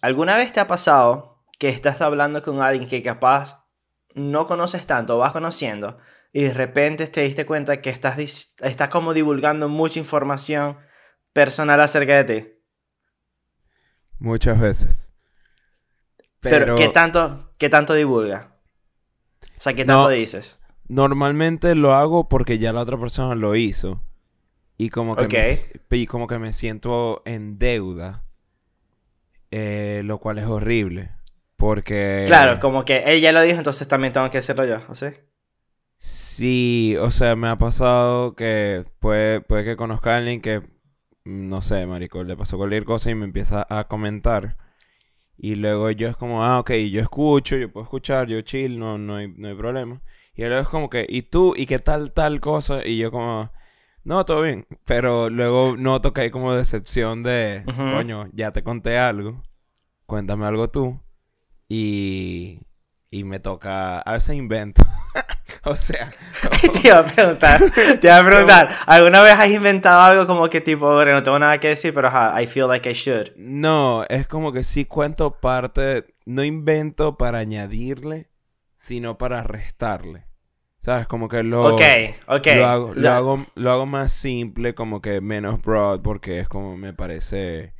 ¿alguna vez te ha pasado que estás hablando con alguien que capaz no conoces tanto, vas conociendo, y de repente te diste cuenta que estás, estás como divulgando mucha información personal acerca de ti? Muchas veces. Pero, ¿qué, tanto, ¿qué tanto divulga? O sea, ¿qué tanto dices? Normalmente lo hago porque ya la otra persona lo hizo. Y como que, me, y como que me siento en deuda. Eh, lo cual es horrible. Porque... Claro, como que él ya lo dijo, entonces también tengo que hacerlo yo, ¿o sí? Sí, o sea, me ha pasado que puede, puede que conozca a alguien que, no sé, marico, le pasó cualquier cosa y me empieza a comentar. Y luego yo es como, ah, ok, yo escucho, yo puedo escuchar, yo chill, no, no, hay, no hay problema. Y luego es como que, ¿y tú? ¿Y qué tal tal cosa? Y yo como, no, todo bien. Pero luego noto que hay como decepción de, coño, ya te conté algo, cuéntame algo tú. Y, y me toca, a veces invento. o sea, te iba a preguntar, te iba a preguntar, ¿alguna vez has inventado algo como que tipo, bueno, no tengo nada que decir, pero I feel like I should? No, es como que sí cuento parte, no invento para añadirle, sino para restarle. ¿Sabes? Como que lo, okay, okay. lo, hago, lo, hago, lo hago más simple, como que menos broad, porque es como me parece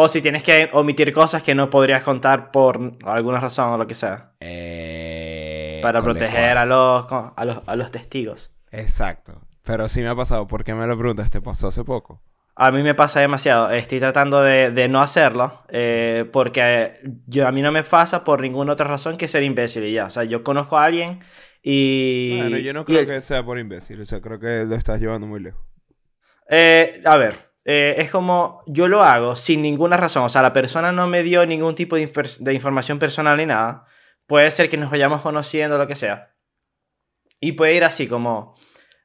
o si tienes que omitir cosas que no podrías contar por alguna razón o lo que sea. Eh, para proteger a los, a, los, testigos. Exacto. Pero sí me ha pasado. ¿Por qué me lo preguntas? ¿Te pasó hace poco? A mí me pasa demasiado. Estoy tratando de, no hacerlo. Eh, porque yo, a mí no me pasa por ninguna otra razón que ser imbécil y ya. O sea, yo conozco a alguien y... Bueno, yo no creo que sea por imbécil. O sea, creo que lo estás llevando muy lejos. Eh, a ver, eh, es como yo lo hago sin ninguna razón. O sea, la persona no me dio ningún tipo de, información personal ni nada. Puede ser que nos vayamos conociendo, lo que sea. Y puede ir así como,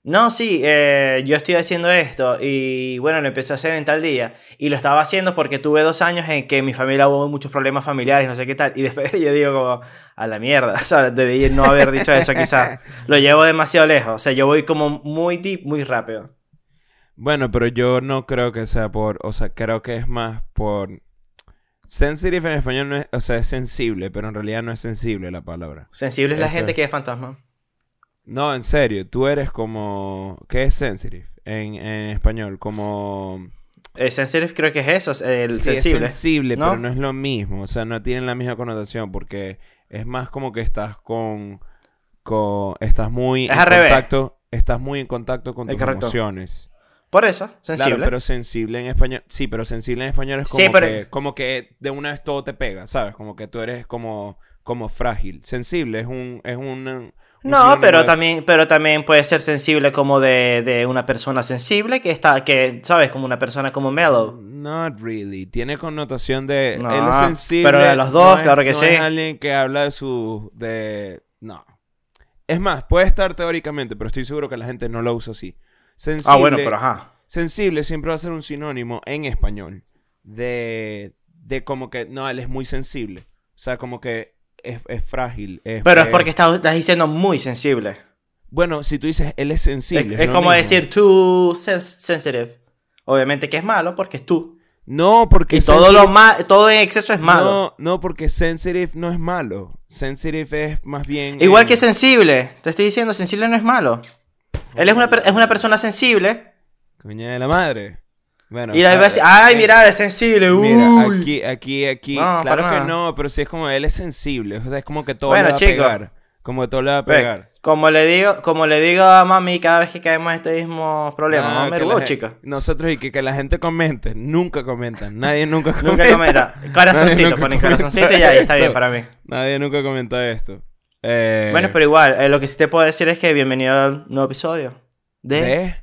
no, sí, eh, yo estoy haciendo esto y bueno, lo empecé a hacer en tal día. Y lo estaba haciendo porque tuve dos años en que mi familia hubo muchos problemas familiares, no sé qué tal. Y después yo digo como, a la mierda, o sea, no haber dicho eso quizás. Lo llevo demasiado lejos. O sea, yo voy como muy muy rápido. Bueno, pero yo no creo que sea por, o sea, creo que es más por... Sensitive en español no es, o sea, es sensible, pero en realidad no es sensible la palabra. Sensible es la gente que es fantasma. No, en serio, tú eres como... ¿Qué es sensitive en, en español? Como... El sensitive creo que es eso, el sí, sensible. Es sensible, pero no es lo mismo. O sea, no tienen la misma connotación porque es más como que estás con... con estás muy en contacto. Estás muy en contacto con tus emociones. Por eso, sensible. Claro, pero sensible en español. Sí, pero sensible en español es como, que, como que de una vez todo te pega, ¿sabes? Como que tú eres como, como frágil. Sensible es un. Es un, no, pero también, pero también puede ser sensible como de, de, una persona sensible que está, que, ¿sabes? Como una persona como mellow. Not really. Tiene connotación de. él es sensible. Pero de los dos, claro que no sí. Es alguien que habla de su. de. No. Es más, puede estar teóricamente, pero estoy seguro que la gente no lo usa así. Sensible, ah, bueno, pero ajá. Sensible siempre va a ser un sinónimo en español de, de como que, no, él es muy sensible. O sea, como que es, frágil. pero es porque estás, diciendo muy sensible. Bueno, si tú dices él es sensible. Es, como decir too sensitive. Obviamente que es malo porque es tú. No, porque. Y todo, lo todo en exceso es malo. No, no, porque sensitive no es malo. Sensitive es más bien. Igual que sensible. Te estoy diciendo, sensible no es malo. Él es una, es una persona sensible. Coña de la madre. Bueno, y ay, mira, es sensible. Mira, aquí, aquí, aquí. claro que no, pero sí es como él es sensible. O sea, es como que todo le va a pegar. Como que todo le va a pegar. Como le digo, como le digo a mami cada vez que caemos en este mismo problema. No, no chica. Nosotros y que, que, la gente comente. Nunca comentan. Nadie nunca comenta. nunca comenta. Corazoncito, ponen corazoncito y ya, está bien para mí. Nadie nunca comenta esto. Eh, bueno, pero igual, eh, lo que sí te puedo decir es que bienvenido al nuevo episodio. ¿De? ¿De?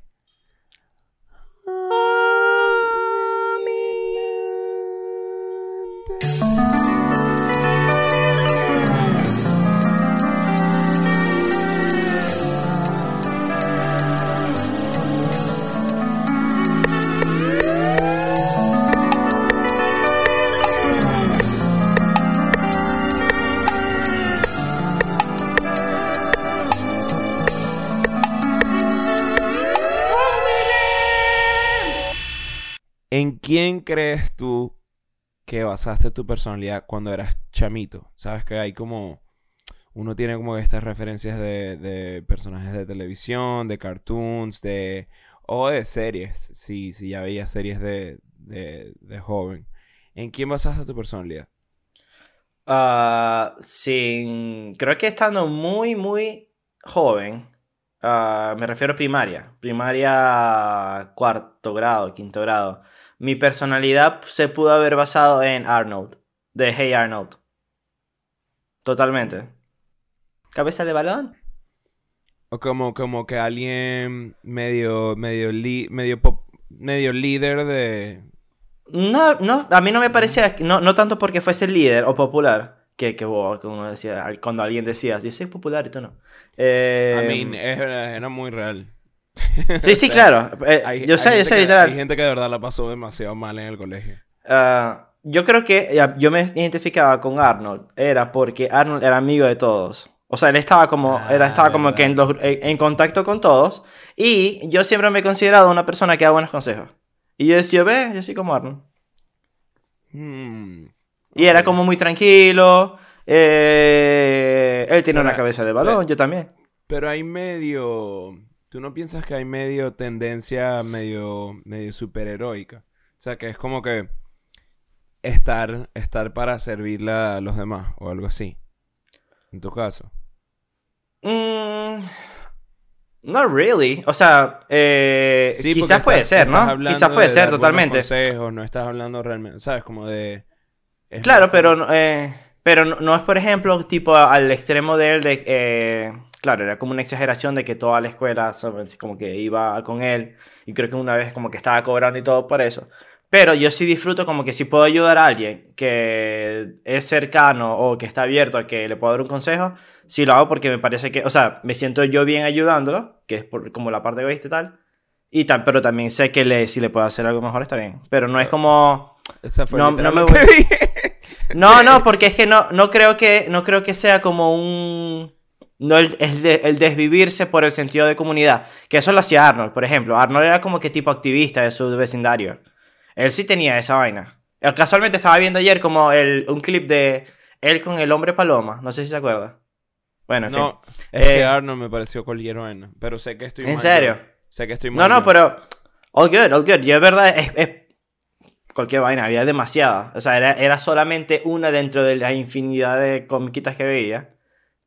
Quién crees tú que basaste tu personalidad cuando eras chamito. Sabes que hay como... Uno tiene como estas referencias de, de personajes de televisión, de cartoons, de... O de series, si, si ya veías series de, de, joven. ¿En quién basaste tu personalidad? Ah, sin... Creo que estando muy, muy joven, ah, me refiero a primaria, primaria cuarto grado, quinto grado, mi personalidad se pudo haber basado en Arnold, de Hey Arnold. Totalmente. Cabeza de balón. O como, como que alguien medio, medio, li- medio, pop- medio líder de... No, no, a mí no me parecía, no, no tanto porque fuese líder o popular, que, que, uno decía, cuando alguien decía, yo soy popular y tú no. Eh, I mean, era, era muy real. sí, sí, sea, claro. eh, Hay- yo sé, yo gente sé, que- literal. Hay gente que de verdad la pasó demasiado mal en el colegio. Ah, yo creo que yo me identificaba con Arnold, era porque Arnold era amigo de todos. O sea, él estaba como, Ah, era, estaba como que en, los- en- contacto con todos. Y yo siempre me he considerado una persona que da buenos consejos. Y yo decía, ve, yo soy como Arnold. Hmm. Y era como muy tranquilo. eh, él tiene una Pero- cabeza de balón, yo también. Pero hay medio... ¿Tú no piensas que hay medio tendencia medio, medio superheroica? O sea, que es como que estar, estar para servirle a los demás o algo así. En tu caso. Mm, not really. O sea, eh, Sí, quizás puede ser, ¿no? Quizás puede de ser totalmente. consejos, no estás hablando realmente, ¿sabes? Como de... Claro, pero, eh, pero no, no es, por ejemplo, tipo al extremo de él de... eh, claro, era como una exageración de que toda la escuela como que iba con él. Y creo que una vez como que estaba cobrando y todo por eso. Pero yo sí disfruto como que si puedo ayudar a alguien que es cercano o que está abierto a que le puedo dar un consejo, sí lo hago porque me parece que, o sea, me siento yo bien ayudándolo, que es por- como la parte egoísta y tal. Y tal, pero también sé que le, si le puedo hacer algo mejor está bien. Pero no es como... Esa fue no- no me que voy- dije. No, no, porque es que no, no creo que no creo que sea como un no el, el de- el desvivirse por el sentido de comunidad, que eso lo hacía Arnold, por ejemplo. Arnold era como que tipo activista de su vecindario. Él sí tenía esa vaina. Eh, Casualmente estaba viendo ayer como el, un clip de él con el hombre paloma, no sé si se acuerda. Bueno, en fin. No, es que Eh, Arnold me pareció vaina, pero sé que estoy ¿En mal serio? yo. Sé que estoy No, mal no, yo. pero all good, all good. Yo es verdad es, es cualquier vaina, había demasiada. O sea, era, era solamente una dentro de la infinidad de comiquitas que veía.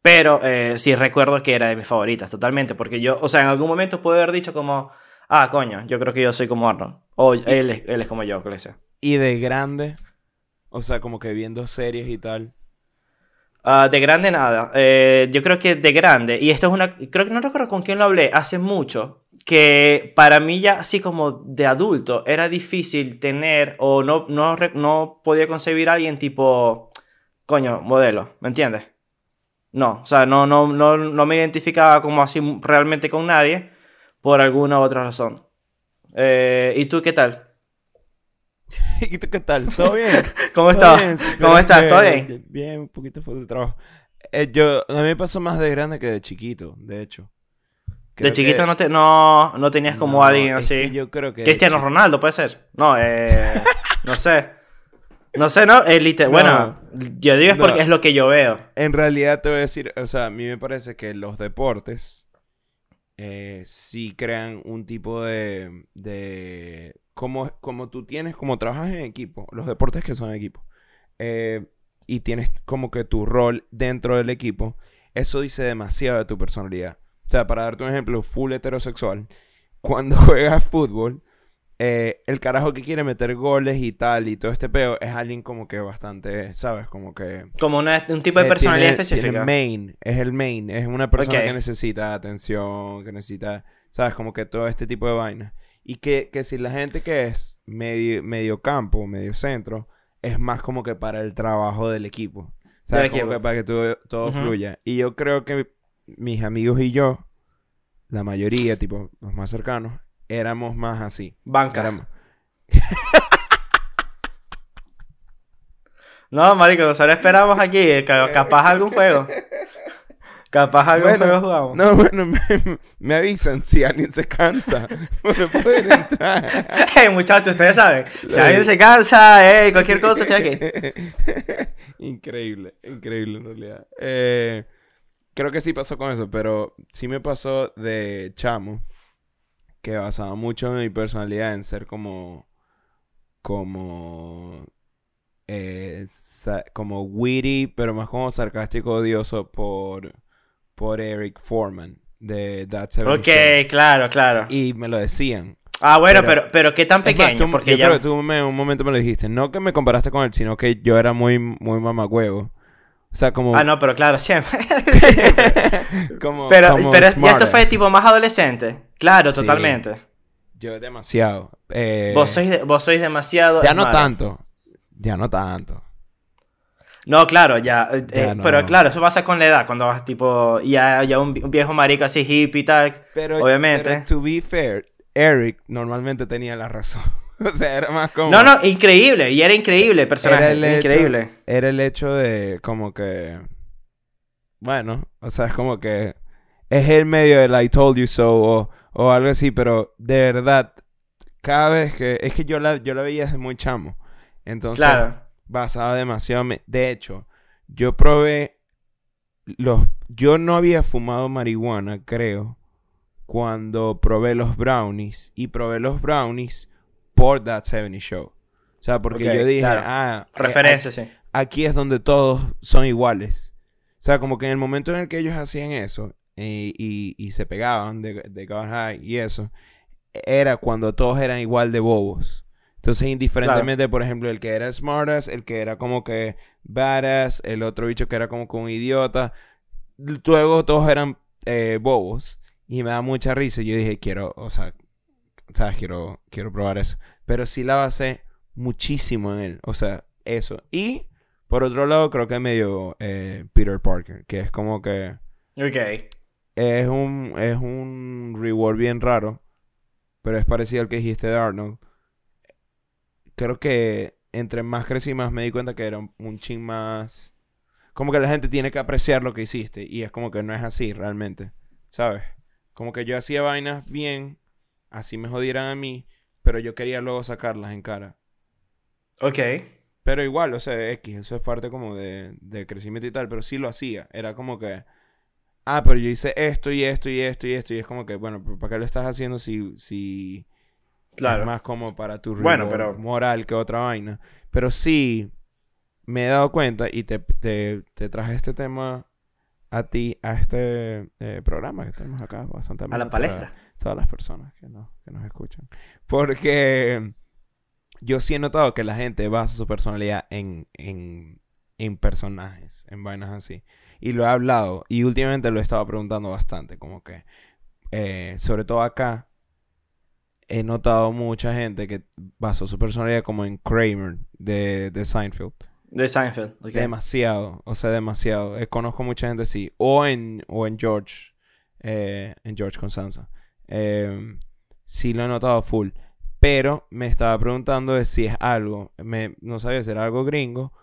Pero eh, sí recuerdo que era de mis favoritas, totalmente. Porque yo, o sea, en algún momento puedo haber dicho como, ah, coño, yo creo que yo soy como Arnold. O él, es- él es como yo, que sea. Y de grande, o sea, como que viendo series y tal. Ah, de grande nada. Eh, yo creo que de grande, y esto es una. Creo que no recuerdo con quién lo hablé hace mucho. Que para mí, ya así como de adulto, era difícil tener o no, no, no podía concebir a alguien tipo. Coño, modelo, ¿me entiendes? No, o sea, no, no, no, no me identificaba como así realmente con nadie por alguna u otra razón. Eh, ¿Y tú qué tal? ¿Y tú qué tal? ¿Todo bien? ¿Cómo ¿Todo estás? ¿Cómo estás? ¿Todo bien? Bien, un poquito fue de trabajo. Eh, yo, a mí me pasó más de grande que de chiquito, de hecho. Creo de chiquito que- no, te, no, no tenías como No, alguien así. yo creo que Cristiano Ronaldo, puede ser. No, eh, no sé. No sé, ¿no? El lite- No. Bueno, yo digo es porque es lo que yo veo. En realidad te voy a decir, o sea, a mí me parece que los deportes eh, sí crean un tipo de, de como, como tú tienes, como trabajas en equipo, los deportes que son equipo, eh, y tienes como que tu rol dentro del equipo, eso dice demasiado de tu personalidad. O sea, para darte un ejemplo, full heterosexual, cuando juegas fútbol, eh, el carajo que quiere meter goles y tal y todo este peo es alguien como que bastante, ¿sabes? Como que... Como una- un tipo de Eh, personalidad tiene- específica. tiene main, es el main, es una persona que necesita atención, que necesita, ¿sabes? Como que todo este tipo de vainas. Y que, que si la gente que es medio, medio campo, medio centro, es más como que para el trabajo del equipo. ¿Sabes? Como que para que todo, todo fluya. Y yo creo que mis amigos y yo, la mayoría, tipo, los más cercanos, éramos más así. Banca. Éramos- No, marico, nosotros esperamos aquí. eh, ca- Capaz algún juego. Capaz algún Bueno, juego jugamos. No, bueno, me, me avisan si alguien se cansa. Bueno, pueden entrar. Hey, muchachos, ustedes saben. Si alguien se cansa, hey, cualquier cosa, estoy aquí. increíble, increíble en realidad. Eh, creo que sí pasó con eso, pero sí me pasó de chamo que basaba mucho en mi personalidad en ser como como eh, como witty, pero más como sarcástico odioso por por Eric Foreman de That 70 Ok, Show. claro, claro. Y me lo decían. Ah, bueno, pero- pero, pero qué tan más, pequeño, tú- porque yo ya... creo que tú me- en un momento me lo dijiste. No que me comparaste con él, sino que yo era muy, muy mamagüevo. O sea, como... Ah, no, pero claro, siempre. como, pero como pero ya esto fue tipo más adolescente. Claro, Sí. totalmente. Yo demasiado. Eh, Vos, sois de- vos sois demasiado... Ya no tanto. Ya no tanto. No, claro, ya. eh, Ya eh, no. Pero claro, eso pasa con la edad, cuando vas tipo... Ya, ya un, un viejo marico así hippie y tal. Pero, Obviamente. pero to be fair, Eric normalmente tenía la razón. o sea, era más como... No, no, increíble. Y era increíble el personaje. Era el hecho- increíble. Era el hecho de como que... Bueno, o sea, es como que... Es el medio del I told you so o, o algo así, pero de verdad, cada vez que... Es que yo la, yo la veía desde muy chamo. Entonces, Claro. basaba demasiado... me- De hecho, yo probé los... Yo no había fumado marihuana, creo, cuando probé los brownies. Y probé los brownies por That 70 Show. O sea, porque Ok, yo dije, claro. ah... Referencia, sí. aquí es donde todos son iguales. O sea, como que en el momento en el que ellos hacían eso eh, y, y se pegaban de, de God High y eso, era cuando todos eran igual de bobos. Entonces, indiferentemente, por ejemplo, el que era smartass, el que era como que badass, el otro bicho que era como que un idiota, luego todos eran eh, bobos. Y me da mucha risa. Y yo dije, quiero, o sea, ¿sabes? Quiero, quiero probar eso. Pero sí la basé muchísimo en él. O sea, eso. Y por otro lado, creo que medio eh, Peter Parker, que es como que Ok. es un, es un reward bien raro, pero es parecido al que dijiste de Arnold. Creo que entre más crecí, más me di cuenta que era un, un chin más... Como que la gente tiene que apreciar lo que hiciste y es como que no es así realmente, ¿sabes? Como que yo hacía vainas bien, así me jodieran a mí, pero yo quería luego sacarlas en cara. Ok. Pero igual, o sea, X, eso es parte como de, de crecimiento y tal, pero sí lo hacía. Era como que, ah, pero yo hice esto y esto y esto y esto, y es como que, bueno, ¿para qué lo estás haciendo si, si Claro. es más como para tu Bueno, pero- moral que otra vaina? Pero sí, me he dado cuenta y te, te, te traje este tema a ti, a este eh, programa que tenemos acá, bastante A la para palestra. Todas las personas que, no, que nos escuchan. Porque yo sí he notado que la gente basa su personalidad en, en, en personajes, en vainas así. Y lo he hablado y últimamente lo he estado preguntando bastante, como que, eh, sobre todo acá, he notado mucha gente que basó su personalidad como en Kramer de, de Seinfeld. De Seinfeld. Demasiado, o sea, demasiado. Eh, conozco mucha gente así. O en, o en George, eh, en George Constanza. Eh, sí lo he notado full. Pero me estaba preguntando si es algo, no sabía si era algo gringo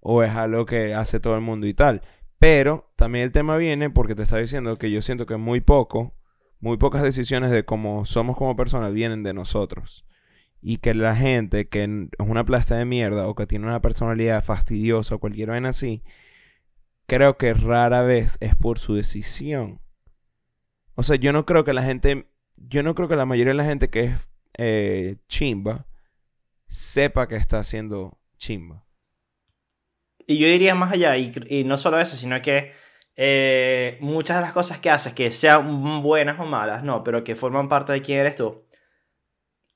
o es algo que hace todo el mundo y tal. Pero también el tema viene porque te está diciendo que yo siento que muy poco, muy pocas decisiones de cómo somos como personas vienen de nosotros. Y que la gente que es una plasta de mierda o que tiene una personalidad fastidiosa o cualquier vaina así, creo que rara vez es por su decisión. O sea, yo no creo que la gente, yo no creo que la mayoría de la gente que es eh, chimba sepa que está haciendo chimba. Y yo diría más allá, y, y no solo eso, sino que eh, muchas de las cosas que haces, que sean buenas o malas, no, pero que forman parte de quién eres tú.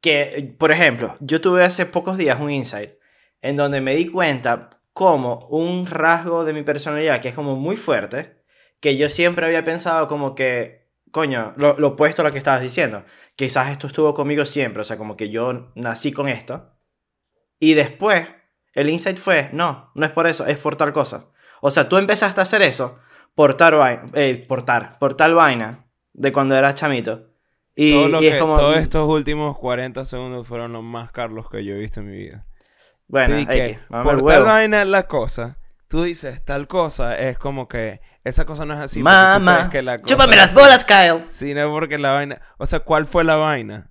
Que, por ejemplo, yo tuve hace pocos días un insight en donde me di cuenta como un rasgo de mi personalidad que es como muy fuerte, que yo siempre había pensado como que, coño, lo, lo opuesto a lo que estabas diciendo. Quizás esto estuvo conmigo siempre, o sea, como que yo nací con esto. Y después, el insight fue, no, no es por eso, es por tal cosa. O sea, tú empezaste a hacer eso por tal vaina, eh, por tal, por tal vaina de cuando eras chamito. Y, Todo lo y es que- como, Todos estos últimos 40 segundos fueron los más Carlos que yo he visto en mi vida. bueno, que, por tal vaina la cosa, tú dices tal cosa, es como que esa cosa no es así. Mamá, que la chúpame las bolas, Kyle. Sino porque la vaina. O sea, ¿cuál fue la vaina?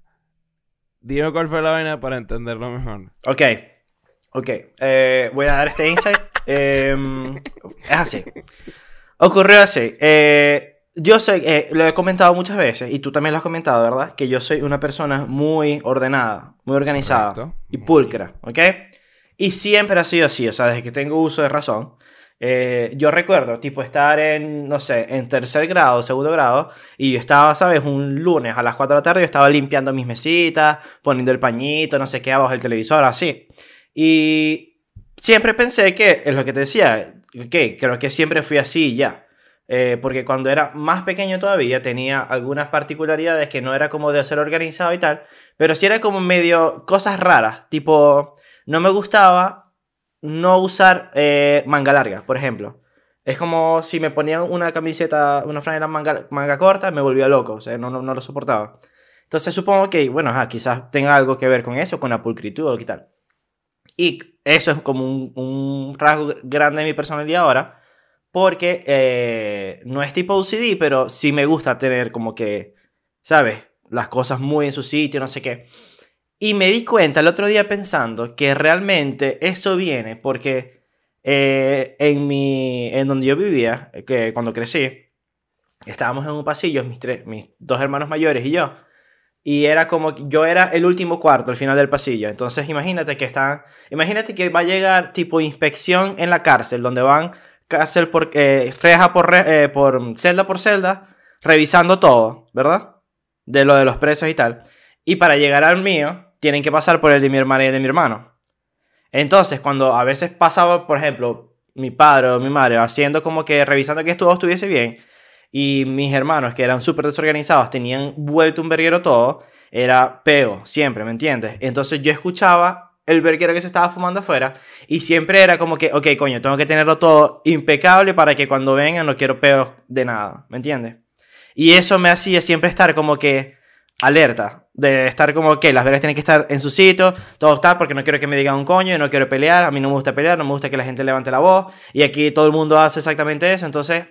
Dime cuál fue la vaina para entenderlo mejor. Ok, ok. eh, voy a dar este insight. Em, es así. Ocurrió así. eh, yo soy, eh, lo he comentado muchas veces, y tú también lo has comentado, ¿verdad? Que yo soy una persona muy ordenada, muy organizada Correcto. y pulcra, ¿ok? Y siempre ha sido así, o sea, desde que tengo uso de razón. eh, yo recuerdo, tipo, estar en, no sé, en tercer grado, segundo grado, y yo estaba, ¿sabes? Un lunes a las 4 de la tarde, yo estaba limpiando mis mesitas, poniendo el pañito, no sé qué, abajo del televisor, así. Y siempre pensé que, es lo que te decía, que creo que siempre fui así ya. Eh, porque cuando era más pequeño todavía tenía algunas particularidades que no era como de ser organizado y tal, pero sí era como medio cosas raras, tipo, no me gustaba no usar eh, manga larga, por ejemplo. Es como si me ponían una camiseta, una franela manga, manga corta, me volvía loco, o sea, no, no, no lo soportaba. Entonces supongo que, bueno, ajá, quizás tenga algo que ver con eso, con la pulcritud o qué tal. Y eso es como un, un rasgo grande de mi personalidad ahora, porque eh, no es tipo OCD, pero sí me gusta tener como que, ¿sabes? Las cosas muy en su sitio, no sé qué. Y me di cuenta el otro día pensando que realmente eso viene porque eh, en, mi, en donde yo vivía, que cuando crecí, estábamos en un pasillo, mis, tres, mis dos hermanos mayores y yo. Y era como, yo era el último cuarto, al final del pasillo. Entonces imagínate que están, imagínate que va a llegar tipo inspección en la cárcel, donde van cárcel por, eh, reja por, re- eh, por celda por celda, revisando todo, ¿verdad? De lo de los presos y tal. Y para llegar al mío, tienen que pasar por el de mi hermana y de mi hermano. Entonces, cuando a veces pasaba, por ejemplo, mi padre o mi madre haciendo como que revisando que estuviese bien, y mis hermanos, que eran súper desorganizados, tenían vuelto un verguero todo, era peo, siempre, ¿me entiendes? Entonces yo escuchaba el verguero que se estaba fumando afuera, y siempre era como que, ok, coño, tengo que tenerlo todo impecable para que cuando vengan no quiero peos de nada, ¿me entiendes? Y eso me hacía siempre estar como que alerta, de estar como que las velas tienen que estar en su sitio, todo está porque no quiero que me digan un coño, y no quiero pelear, a mí no me gusta pelear, no me gusta que la gente levante la voz, y aquí todo el mundo hace exactamente eso, entonces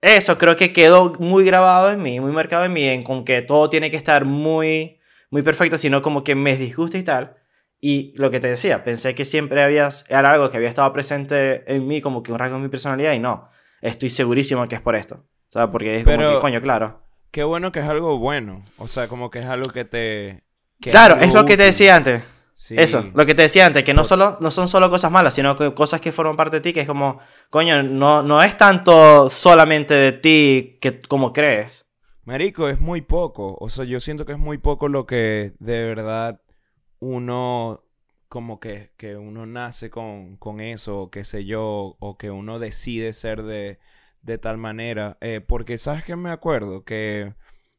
eso creo que quedó muy grabado en mí, muy marcado en mí, en con que todo tiene que estar muy, muy perfecto, sino como que me disgusta y tal. Y lo que te decía, pensé que siempre había, era algo que había estado presente en mí, como que un rasgo de mi personalidad, y no, estoy segurísimo que es por esto. O sea, porque es como Pero- que, coño, claro. Qué bueno que es algo bueno. O sea, como que es algo que te. que Claro, algo es lo que te decía antes. Sí. Eso, lo que te decía antes, que no, solo, no son solo cosas malas, sino que cosas que forman parte de ti, que es como, coño, no, no es tanto solamente de ti que como crees. Marico, es muy poco. O sea, yo siento que es muy poco lo que de verdad uno. Como que, que uno nace con, con eso, o qué sé yo, o que uno decide ser de, de tal manera. Eh, porque, ¿sabes qué me acuerdo? Que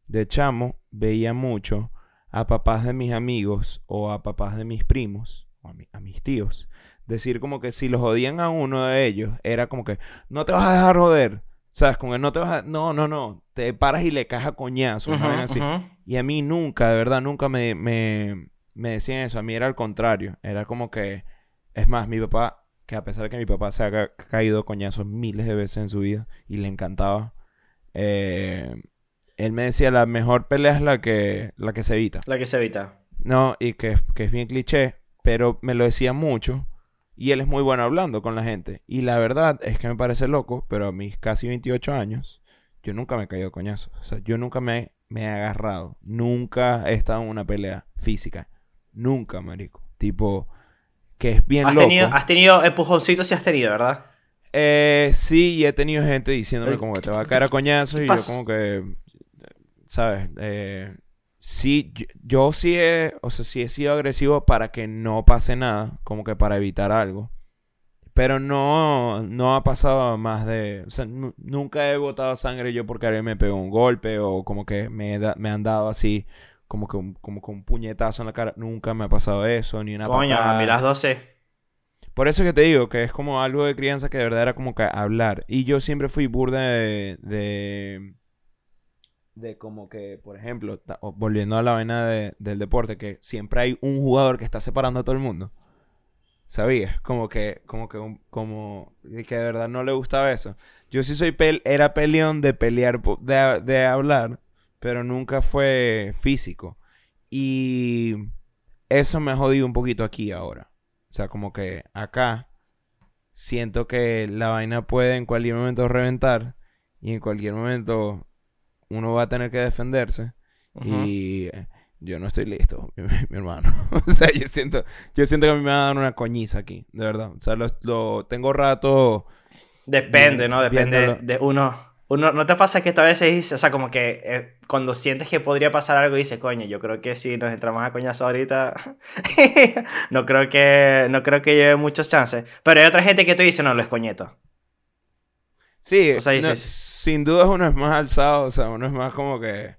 de chamo veía mucho a papás de mis amigos o a papás de mis primos, o a, mi- a mis tíos, decir como que si los odian a uno de ellos, era como que no te vas a dejar joder. ¿Sabes? Como que no te vas a... No, no, no. Te paras y le caes a coñazo. vaina así. Y a mí nunca, de verdad, nunca me, me, me decían eso. A mí era al contrario. Era como que... Es más, mi papá, que a pesar de que mi papá se ha ca- caído coñazos miles de veces en su vida y le encantaba, eh, él me decía la mejor pelea es la que, la que se evita. La que se evita. No, y que, que es bien cliché, pero me lo decía mucho. Y él es muy bueno hablando con la gente. Y la verdad es que me parece loco, pero a mis casi 28 años, yo nunca me he caído coñazos. O sea, yo nunca me, me he agarrado. Nunca he estado en una pelea física. Nunca, marico. Tipo, que es bien Has loco. tenido, has tenido empujoncitos y has tenido, ¿verdad? Eh, sí, y he tenido gente diciéndome como que te va a caer a coñazos y yo como que, ¿sabes? Eh, sí, yo, yo sí he, o sea, sí he sido agresivo para que no pase nada, como que para evitar algo. Pero no, no ha pasado más de, o sea, nu- nunca he botado sangre yo porque alguien me pegó un golpe o como que me, da- me han dado así, como que un, como que un puñetazo en la cara. Nunca me ha pasado eso, ni una Coño, a mí las 12. Por eso que te digo que es como algo de crianza que de verdad era como que hablar. Y yo siempre fui burda de. de, de como que, por ejemplo, volviendo a la vaina de- del deporte, que siempre hay un jugador que está separando a todo el mundo. ¿Sabías? Como que, como que, un- como que de verdad no le gustaba eso. Yo sí soy pel era peleón de pelear, de, de hablar, pero nunca fue físico. Y eso me ha jodido un poquito aquí ahora. O sea, como que acá siento que la vaina puede en cualquier momento reventar y en cualquier momento uno va a tener que defenderse. Y eh, yo no estoy listo, mi, mi hermano. o sea, yo siento, yo siento que a mí me va a dar una coñiza aquí, de verdad. O sea, lo, lo- tengo rato. Depende, Bien- ¿no? Depende viéndolo. de uno. Uno, ¿No te pasa que esto a veces dices, o sea, como que eh, cuando sientes que podría pasar algo dices, coño, yo creo que si nos entramos a coñazo ahorita, no creo que no creo que lleve muchos chances. Pero hay otra gente que tú dices, no, lo es coñeto. Sí, O sea, no, dices- sin duda uno es más alzado, o sea, uno es más como que,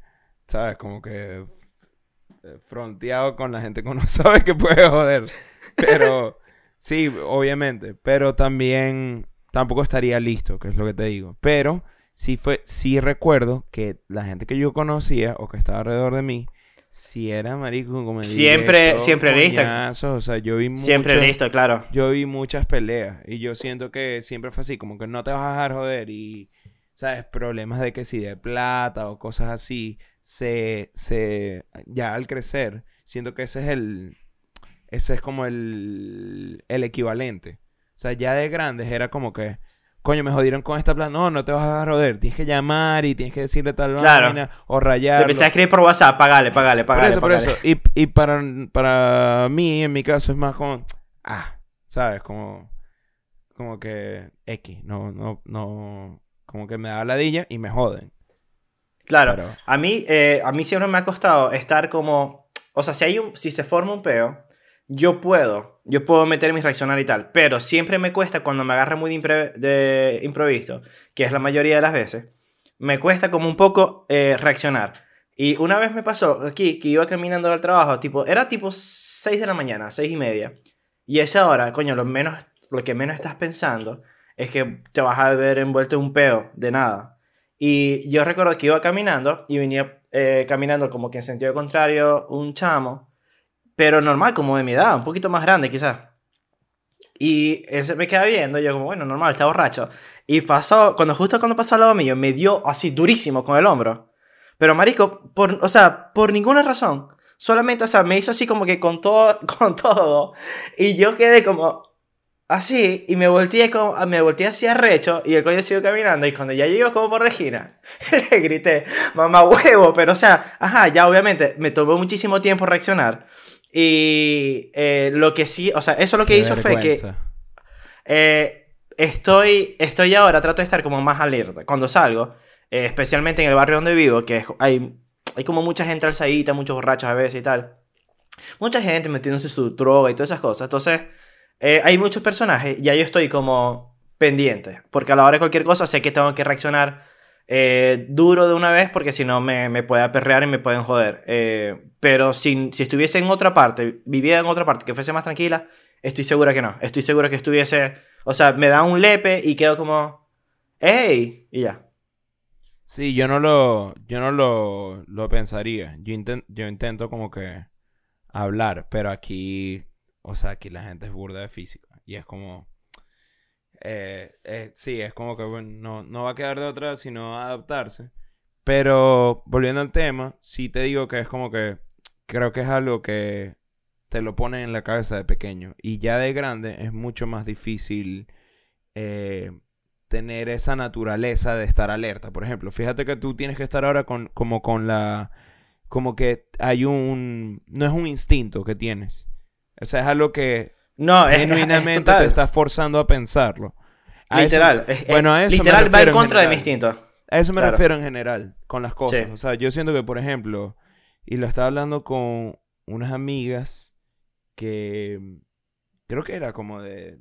¿sabes? Como que eh, fronteado con la gente que uno sabe que puede joder. Pero, sí, obviamente. Pero también tampoco estaría listo, que es lo que te digo. Pero sí fue, sí recuerdo que la gente que yo conocía o que estaba alrededor de mí, si era marico como Siempre- directo, siempre lista. coñazos, O sea, yo vi Siempre listo, claro. yo vi muchas peleas y yo siento que siempre fue así, como que no te vas a dejar joder y, ¿sabes? Problemas de que si de plata o cosas así, se, se, ya al crecer, siento que ese es el, ese es como el, el equivalente. O sea, ya de grandes era como que, coño, me jodieron con esta plata, no, no te vas a joder, tienes que llamar y tienes que decirle tal Claro. vaina o Le rayarlo. empecé a escribir por WhatsApp, pagale, pagale, Por pagale. eso, por eso. Y, y para, para mí, en mi caso, es más como, ah, ¿sabes? Como, como que X, no, no, no, como que me da ladilla y me joden. Claro. Pero- A mí, eh, a mí siempre me ha costado estar como. O sea, si hay un. Si se forma un peo, yo puedo. Yo puedo meter mis reaccionar y tal. Pero siempre me cuesta cuando me agarra muy de, improviso, que es la mayoría de las veces. Me cuesta como un poco eh, reaccionar. Y una vez me pasó aquí que iba caminando al trabajo, tipo, era tipo 6 de la mañana, 6 y media. Y esa hora, coño, lo, menos, lo que menos estás pensando es que te vas a ver envuelto en un peo de nada. Y yo recuerdo que iba caminando y venía eh, caminando como que en sentido contrario un chamo, pero normal, como de mi edad, un poquito más grande quizás. Y él se me queda viendo, y yo como, bueno, normal, está borracho. Y pasó, cuando justo cuando pasó al lado mío, me dio así durísimo con el hombro. Pero marico, por, o sea, por ninguna razón. Solamente, o sea, me hizo así como que con todo, con todo. Y yo quedé como así, y me volteé, como, me volteé hacia arrecho, y el coño siguió caminando. Y cuando ya llegó como por Regina, le grité, mamá huevo. Pero, o sea, ajá, ya obviamente me tomó muchísimo tiempo reaccionar. Y eh, lo que sí, o sea, eso lo que Qué hizo fue que vergüenza. eh, estoy, estoy ahora, trato de estar como más alerta cuando salgo, eh, especialmente en el barrio donde vivo, que es- hay, hay como mucha gente alzadita, muchos borrachos a veces y tal. Mucha gente metiéndose su droga y todas esas cosas. Entonces, eh, hay muchos personajes y ya yo estoy como pendiente, porque a la hora de cualquier cosa sé que tengo que reaccionar eh, duro de una vez porque si no me, me puede aperrear y me pueden joder. Eh, pero si, si estuviese en otra parte, viviera en otra parte que fuese más tranquila, estoy segura que no. Estoy segura que estuviese, o sea, me da un lepe y quedo como, ¡Ey! Y ya. Sí, yo no lo, yo no lo, lo pensaría. Yo, inten- yo intento como que hablar, pero aquí, o sea, aquí la gente es burda de física. Y es como, eh, eh, sí, es como que bueno, no, no va a quedar de otra sino adaptarse. Pero volviendo al tema, sí te digo que es como que creo que es algo que te lo ponen en la cabeza de pequeño. Y ya de grande es mucho más difícil eh, tener esa naturaleza de estar alerta. Por ejemplo, fíjate que tú tienes que estar ahora con, como con la... Como que hay un... No es un instinto que tienes. O sea, es algo que No, es, es genuinamente te está forzando a pensarlo. A Literal. es- es- bueno, a eso me literal va en contra de mi instinto. A eso me Claro. refiero en general, con las cosas. Sí. O sea, yo siento que, por ejemplo, y lo estaba hablando con unas amigas que mm, creo que era como de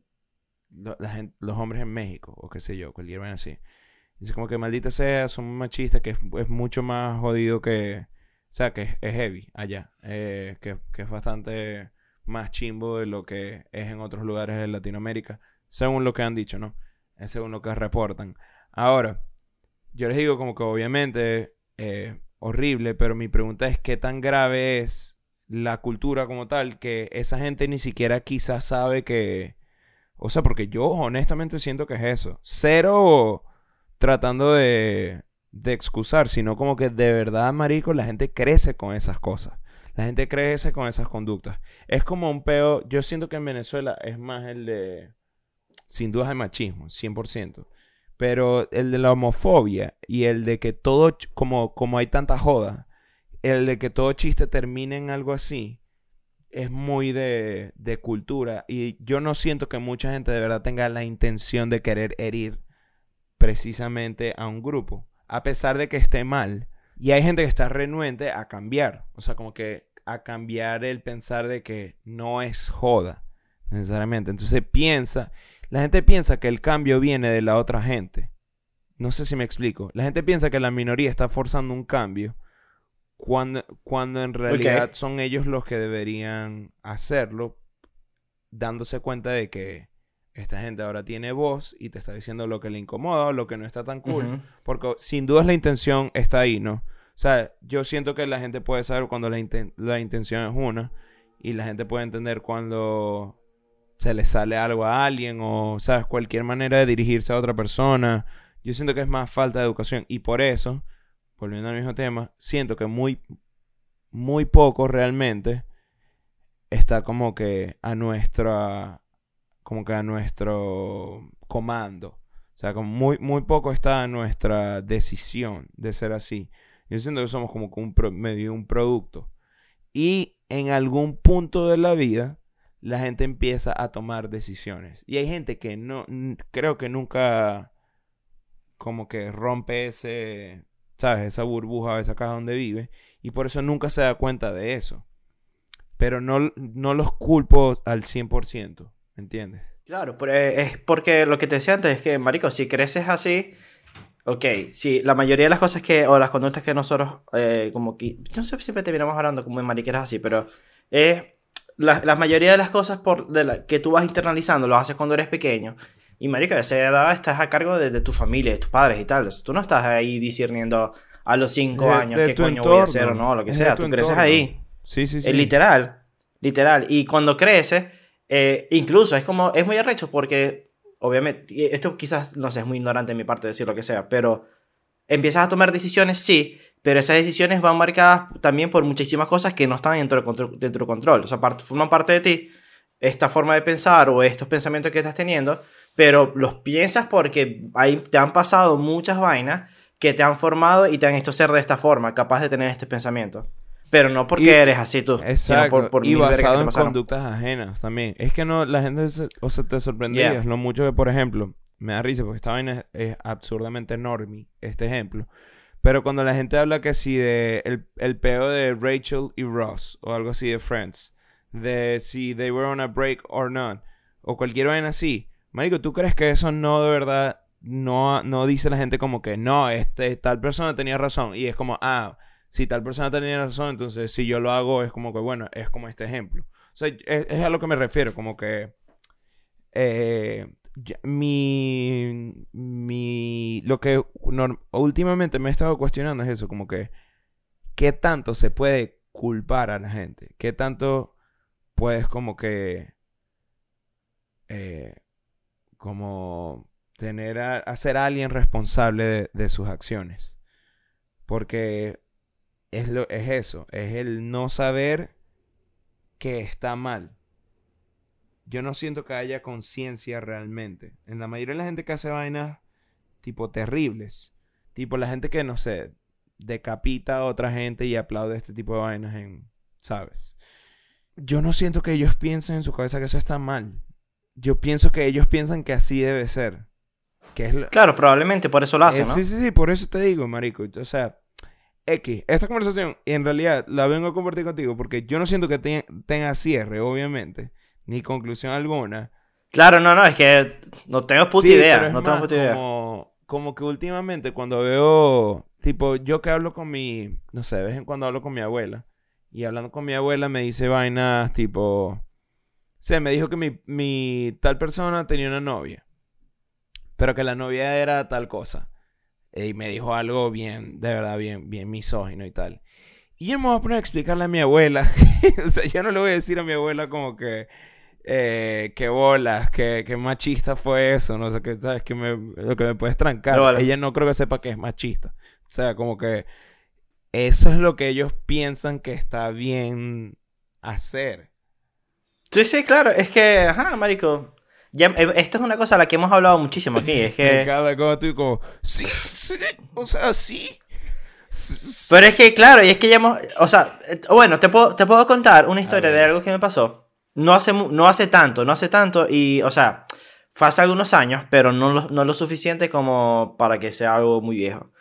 la los hombres en México, o qué sé yo, cualquier vaina así. Dice como que maldita sea, son machistas, que es, es mucho más jodido que... O sea, que es, es heavy allá. eh, que, que es bastante más chimbo de lo que es en otros lugares de Latinoamérica. Según lo que han dicho, ¿no? Es según lo que reportan. Ahora, yo les digo como que obviamente eh, horrible, pero mi pregunta es qué tan grave es la cultura como tal, que esa gente ni siquiera quizás sabe que... O sea, porque yo honestamente siento que es eso. Cero tratando de, de excusar, sino como que de verdad, marico, la gente crece con esas cosas. La gente crece con esas conductas. Es como un peo, yo siento que en Venezuela es más el de, sin duda el machismo, 100%. Pero el de la homofobia y el de que todo, como, como hay tanta joda, el de que todo chiste termine en algo así, es muy de, de cultura. Y yo no siento que mucha gente de verdad tenga la intención de querer herir precisamente a un grupo. A pesar de que esté mal. Y hay gente que está renuente a cambiar. O sea, como que a cambiar el pensar de que no es joda. Necesariamente. Entonces piensa. La gente piensa que el cambio viene de la otra gente. No sé si me explico. La gente piensa que la minoría está forzando un cambio cuando, cuando en realidad son ellos los que deberían hacerlo, dándose cuenta de que esta gente ahora tiene voz y te está diciendo lo que le incomoda o lo que no está tan cool. Porque sin duda la intención está ahí, ¿no? O sea, yo siento que la gente puede saber cuando la, la intención es una y la gente puede entender cuando se le sale algo a alguien o, ¿sabes? Cualquier manera de dirigirse a otra persona. Yo siento que es más falta de educación y por eso, volviendo al mismo tema, siento que muy, muy poco realmente está como que a nuestra, como que a nuestro comando. O sea, como muy, muy poco está a nuestra decisión de ser así. Yo siento que somos como un medio un producto. Y en algún punto de la vida, la gente empieza a tomar decisiones. Y hay gente que no, creo que nunca como que rompe ese, ¿sabes? Esa burbuja, esa casa donde vive. Y por eso nunca se da cuenta de eso. Pero no, no los culpo al 100%, ¿entiendes? Claro, pero es porque lo que te decía antes es que, Marico, si creces así, ok, sí, la mayoría de las cosas que, o las conductas que nosotros, eh, como que, no sé, siempre terminamos hablando como en mariqueras así, pero es la, mayoría de las cosas por, de la, que tú vas internalizando lo haces cuando eres pequeño. Y marica, a esa edad estás a cargo de, tu familia, de tus padres y tal. Tú no estás ahí discerniendo a los 5 años qué coño voy a hacer o no, lo que sea. Tú creces ahí. Sí, sí, sí. Es literal. Literal. Y cuando creces, eh, incluso es como, es muy arrecho porque, obviamente, esto quizás, no sé, es muy ignorante de mi parte decir lo que sea, pero empiezas a tomar decisiones, sí, pero esas decisiones van marcadas también por muchísimas cosas que no están dentro de, tu control. O sea, forman parte de ti esta forma de pensar o estos pensamientos que estás teniendo, pero los piensas porque ahí te han pasado muchas vainas que te han formado y te han hecho ser de esta forma, capaz de tener este pensamiento. Pero no porque eres así tú. Exacto. por, y basado en conductas ajenas también. Es que no, la gente, o sea, te sorprendería lo mucho que, por ejemplo, me da risa porque esta vaina es, absurdamente enorme, este ejemplo. Pero cuando la gente habla que si de el, el peo de Rachel y Ross, o algo así de Friends, de si they were on a break or not, o cualquier vaina así, Marico, ¿tú crees que eso no de verdad, no, no dice la gente como que no, este, tal persona tenía razón? Y es como, ah, si tal persona tenía razón, entonces si yo lo hago es como que, bueno, es como este ejemplo. O sea, es, es a lo que me refiero, como que eh, mi, mi, lo que últimamente me he estado cuestionando es eso, como que, ¿qué tanto se puede culpar a la gente? ¿Qué tanto puedes como que, eh, como tener a, hacer a alguien responsable de, de, sus acciones? Porque es, lo, es eso, es el no saber que está mal yo no siento que haya conciencia realmente. En la mayoría de la gente que hace vainas tipo terribles, tipo la gente que, no sé, decapita a otra gente y aplaude este tipo de vainas en, ¿sabes? Yo no siento que ellos piensen en su cabeza que eso está mal. Yo pienso que ellos piensan que así debe ser. Que es Claro, probablemente por eso lo hacen, eh, ¿no? Sí, sí, sí, por eso te digo, marico. O sea, X, esta conversación en realidad la vengo a compartir contigo porque yo no siento que tenga cierre, obviamente ni conclusión alguna. Claro, no, no, es que no tengo puta idea. No tengo puta idea. Como, como que últimamente cuando veo, tipo, yo que hablo con mi, no sé, de vez en cuando hablo con mi abuela. Y hablando con mi abuela me dice vainas tipo, o sea, me dijo que mi, mi tal persona tenía una novia. Pero que la novia era tal cosa. Y me dijo algo bien, de verdad, bien, bien misógino y tal. Y yo me voy a poner a explicarle a mi abuela. o sea, yo no le voy a decir a mi abuela como que... Eh, qué bolas, qué, qué, machista fue eso, no sé qué, sabes, que me, lo que me puedes trancar. Ella no creo que sepa que es machista. O sea, como que eso es lo que ellos piensan que está bien hacer. Sí, sí, claro, es que, ajá, marico, ya, eh, esta es una cosa a la que hemos hablado muchísimo aquí, es que... Cada cosa tú como, sí, sí, o sea, sí. Pero es que, claro, y es que ya hemos, o sea, eh, bueno, te puedo, te puedo contar una historia de algo que me pasó. No hace, no hace tanto, no hace tanto, y, o sea, fue hace algunos años, pero no lo, no lo suficiente como para que sea algo muy viejo.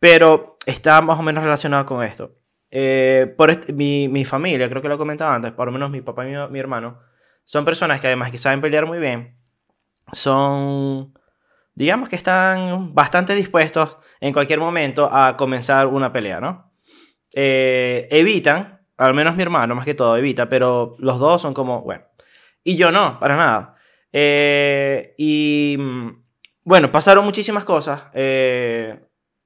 Pero está más o menos relacionado con esto. Eh, por mi, mi, familia, creo que lo comentaba antes, por lo menos mi papá y mi, mi, hermano, son personas que además que saben pelear muy bien, son, digamos que están bastante dispuestos en cualquier momento a comenzar una pelea, ¿no? Eh, evitan, al menos mi hermano más que todo evita, pero los dos son como, bueno, y yo no, para nada. Eh, y mm, bueno, pasaron muchísimas cosas. Eh,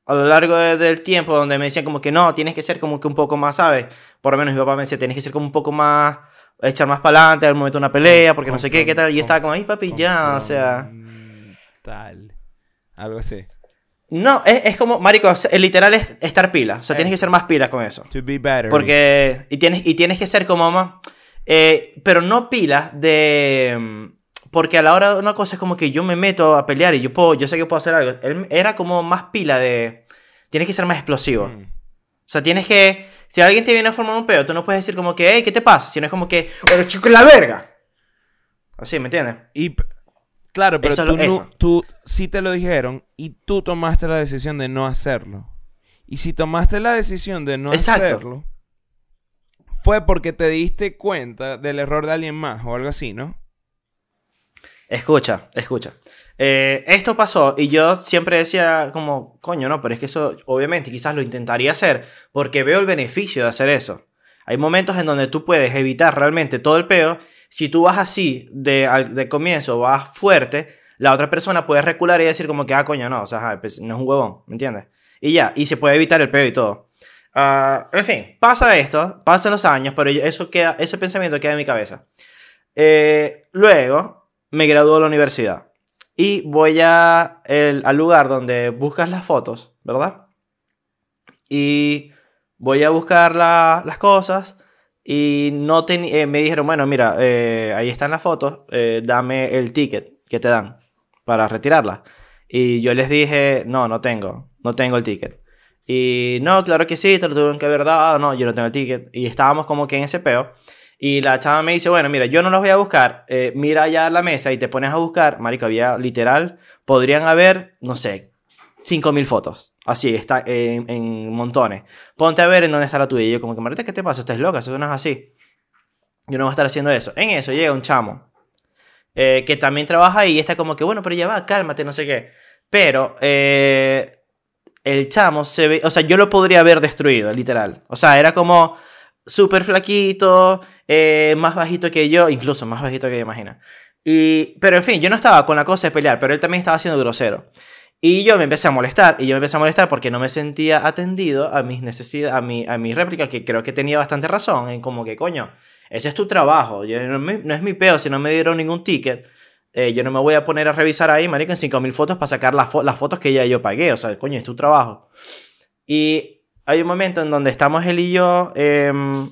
a lo largo del tiempo donde me decían como que no, tienes que ser como que un poco más, ¿sabes? Por lo menos mi papá me decía, tienes que ser como un poco más, echar más para adelante al momento de una pelea, porque no sé qué, qué tal. Y estaba como, ay papi, ya, o sea... Tal. Algo así. No, es, es como, marico, el literal es estar pila. O sea, tienes que ser más pilas con eso. To be better. Porque, y tienes, y tienes que ser como más... Eh, pero no pilas de porque a la hora de una cosa es como que yo me meto a pelear y yo puedo, yo sé que puedo hacer algo. Él era como más pila de. Tienes que ser más explosivo. Mm. O sea, tienes que. Si alguien te viene a formar un peo, tú no puedes decir como que, hey, ¿qué te pasa? Sino es como que, bueno, chico, la verga. Así, ¿me entiendes? Y. Claro, pero tú, tú sí te lo dijeron y tú tomaste la decisión de no hacerlo. Y si tomaste la decisión de no hacerlo, fue porque te diste cuenta del error de alguien más o algo así, ¿no? Escucha, escucha. Eh, esto pasó y yo siempre decía como, coño, no, pero es que eso obviamente quizás lo intentaría hacer porque veo el beneficio de hacer eso. Hay momentos en donde tú puedes evitar realmente todo el peo. Si tú vas así de, de comienzo, vas fuerte, la otra persona puede recular y decir como que, ah, coño, no, o sea, pues, no es un huevón, ¿me entiendes? Y ya, y se puede evitar el peo y todo. Uh, en fin, pasa esto, pasan los años, pero eso queda, ese pensamiento queda en mi cabeza. Eh, luego, me graduó de la universidad. Y voy a el, al lugar donde buscas las fotos, ¿verdad? Y voy a buscar las cosas. Y no eh, me dijeron, bueno, mira, eh, ahí están las fotos, eh, dame el ticket que te dan para retirarla. Y yo les dije, no, no tengo, no tengo el ticket. Y no, claro que sí, te lo tuvieron que haber dado, no, yo no tengo el ticket. Y estábamos como que en ese peo. Y la chava me dice, bueno, mira, yo no los voy a buscar, eh, mira allá la mesa y te pones a buscar, marico, había literal, podrían haber, no sé, 5.000 fotos, así, está en, montones. Ponte a ver en dónde está la tuya. Y yo como que, Marita, ¿qué te pasa? Estás loca, eso no es así. Yo no voy a estar haciendo eso. En eso llega un chamo eh, que también trabaja y está como que, bueno, pero ya va, cálmate, no sé qué. Pero eh, el chamo se ve, o sea, yo lo podría haber destruido, literal. O sea, era como súper flaquito, eh, más bajito que yo, incluso más bajito que yo imagino. Y, pero en fin, yo no estaba con la cosa de pelear, pero él también estaba siendo grosero. Y yo me empecé a molestar, y yo me empecé a molestar porque no me sentía atendido a mis necesidades, a mi, a mi réplica, que creo que tenía bastante razón, en como que, coño, ese es tu trabajo, yo, no, es mi peo si no me dieron ningún ticket, eh, yo no me voy a poner a revisar ahí, marico, en 5.000 fotos para sacar las, las fotos que ya yo pagué, o sea, coño, es tu trabajo. Y hay un momento en donde estamos él y yo, em,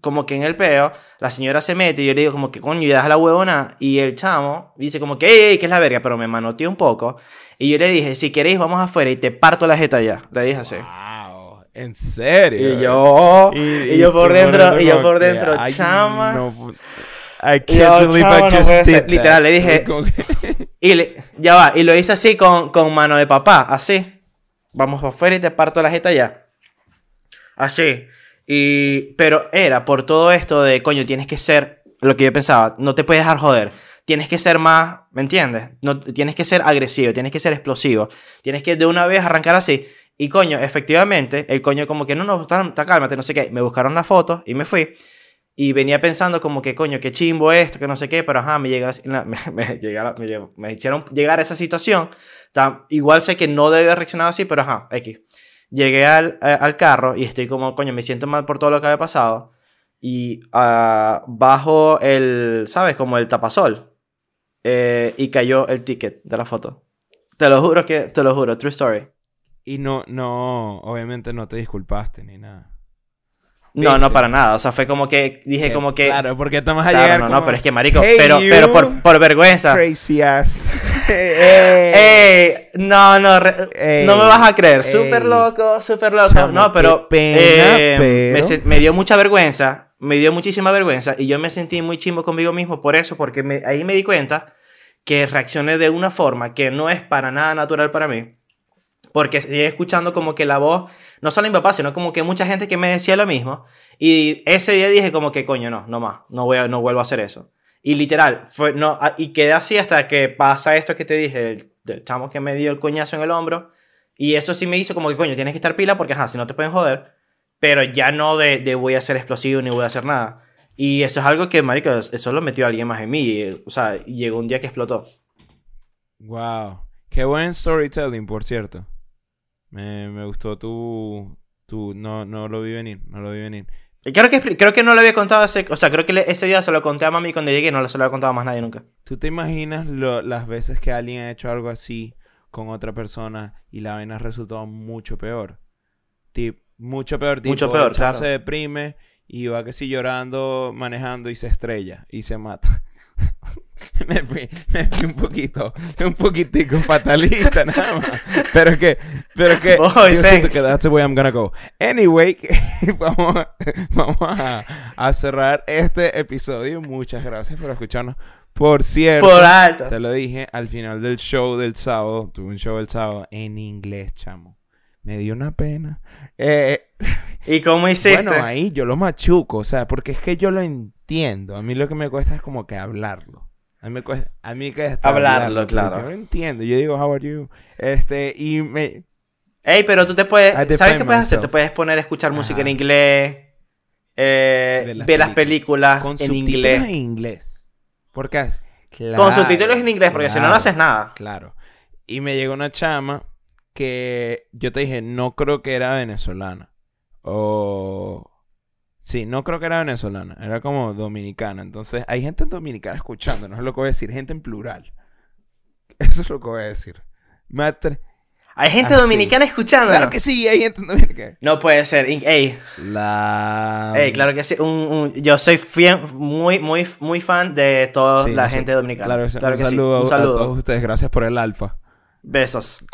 como que en el peo, la señora se mete y yo le digo como que coño, y deja la huevona. Y el chamo dice como que, ey, que es la verga, pero me manoteó un poco. Y yo le dije, si queréis, vamos afuera y te parto la jeta ya. Le dije así. Wow, ¿en serio? Y yo, y, yo por dentro, y yo por dentro, chama. No, I can't believe I just Literal, le dije. y le, ya va, y lo hice así con, con mano de papá, así. Vamos afuera y te parto la jeta ya. Así. Y, pero era por todo esto de, coño, tienes que ser lo que yo pensaba, no te puedes dejar joder. Tienes que ser más, ¿me entiendes? No, tienes que ser agresivo, tienes que ser explosivo. Tienes que de una vez arrancar así. Y coño, efectivamente, el coño como que no, no, está, cálmate, no sé qué. Me buscaron la foto y me fui. Y venía pensando como que, coño, qué chimbo esto, que no sé qué, pero ajá, me, llega, me, me, hicieron llegar a esa situación. igual sé que no debe reaccionar así, pero ajá, X. Llegué al, a- al carro y estoy como, coño, me siento mal por todo lo que había pasado. Y ah, bajo el, ¿sabes? Como el tapasol. eh, y cayó el ticket de la foto. Te lo juro que, te lo juro, true story. Y no, no, obviamente no te disculpaste ni nada. No, no, para nada. O sea, fue como que dije como que... Claro, porque te vas a Claro, no, como, no, pero es que marico, "Hey, pero, you pero por, por vergüenza. Crazy ass. Ey. No, no, re- Ey, no me vas a creer. Súper loco, súper loco. Chamo, no, pero, pena, eh, pero- Me, dio mucha vergüenza. Me dio muchísima vergüenza. Y yo me sentí muy chimbo conmigo mismo por eso, porque me- ahí me di cuenta que reaccioné de una forma que no es para nada natural para mí. Porque seguí escuchando como que la voz, no solo mi papá, sino como que mucha gente que me decía lo mismo. Y ese día dije como que, coño, no, no más, no, voy a, no vuelvo a hacer eso. Y literal, fue, no, a- y quedé así hasta que pasa esto que te dije, del chamo que me dio el coñazo en el hombro. Y eso sí me hizo como que, coño, tienes que estar pila porque, ajá, si no te pueden joder. Pero ya no de, de voy a ser explosivo ni voy a hacer nada. Y eso es algo que, marico, eso lo metió alguien más en mí. y, o sea, llegó un día que explotó. Wow. Qué buen storytelling, por cierto. Me, me gustó tu, tu... No, no lo vi venir, no lo vi venir. Y creo que, creo que no lo había contado ese... O sea, creo que ese día se lo conté a mami cuando llegué y no se lo había contado a más nadie nunca. ¿Tú te imaginas lo- las veces que alguien ha hecho algo así con otra persona y la vaina ha resultado mucho peor? Tip, mucho peor, tipo, Mucho peor, claro. se deprime y va que sí llorando, manejando y se estrella y se mata. me, fui, me fui un poquito, un poquitico fatalista nada más. Pero que, pero que, Boy, yo siento que that's the way I'm gonna go. Anyway, vamos, a- vamos a, a cerrar este episodio. Muchas gracias por escucharnos. Por cierto, Por alto. te lo dije al final del show del sábado. Tuve un show el sábado en inglés, chamo. Me dio una pena. Eh, ¿Y cómo hiciste? bueno, ahí yo lo machuco, o sea, porque es que yo lo entiendo. A mí lo que me cuesta es como que hablarlo. A mí me cuesta, a mí que está Hablarlo, claro. Yo lo entiendo. Yo digo, how are you? Este, y me... Ey, pero tú te puedes... ¿Sabes qué puedes hacer? myself. Te puedes poner a escuchar música en inglés. eh, Ver las ver las películas. Con en subtítulos inglés. en inglés. Porque... es- Con Claro, subtítulos en inglés, porque si no, no claro. haces nada. Claro. Y me llegó una chama que yo te dije, no creo que era venezolana. O... Sí, no creo que era venezolana. Era como dominicana. Entonces, hay gente dominicana escuchando. No es lo que voy a decir. Gente en plural. Eso es lo que voy a decir. Me atre- Hay gente Ah, sí. dominicana escuchando. Claro que sí, hay gente dominicana. No puede ser. Ey, La... ey, claro que sí. Un- un- yo soy muy, muy, muy fan de toda Sí, la gente dominicana. Claro, que sí. Claro un, que sí. saludo a saludo. todos ustedes. Gracias por el alfa. Besos.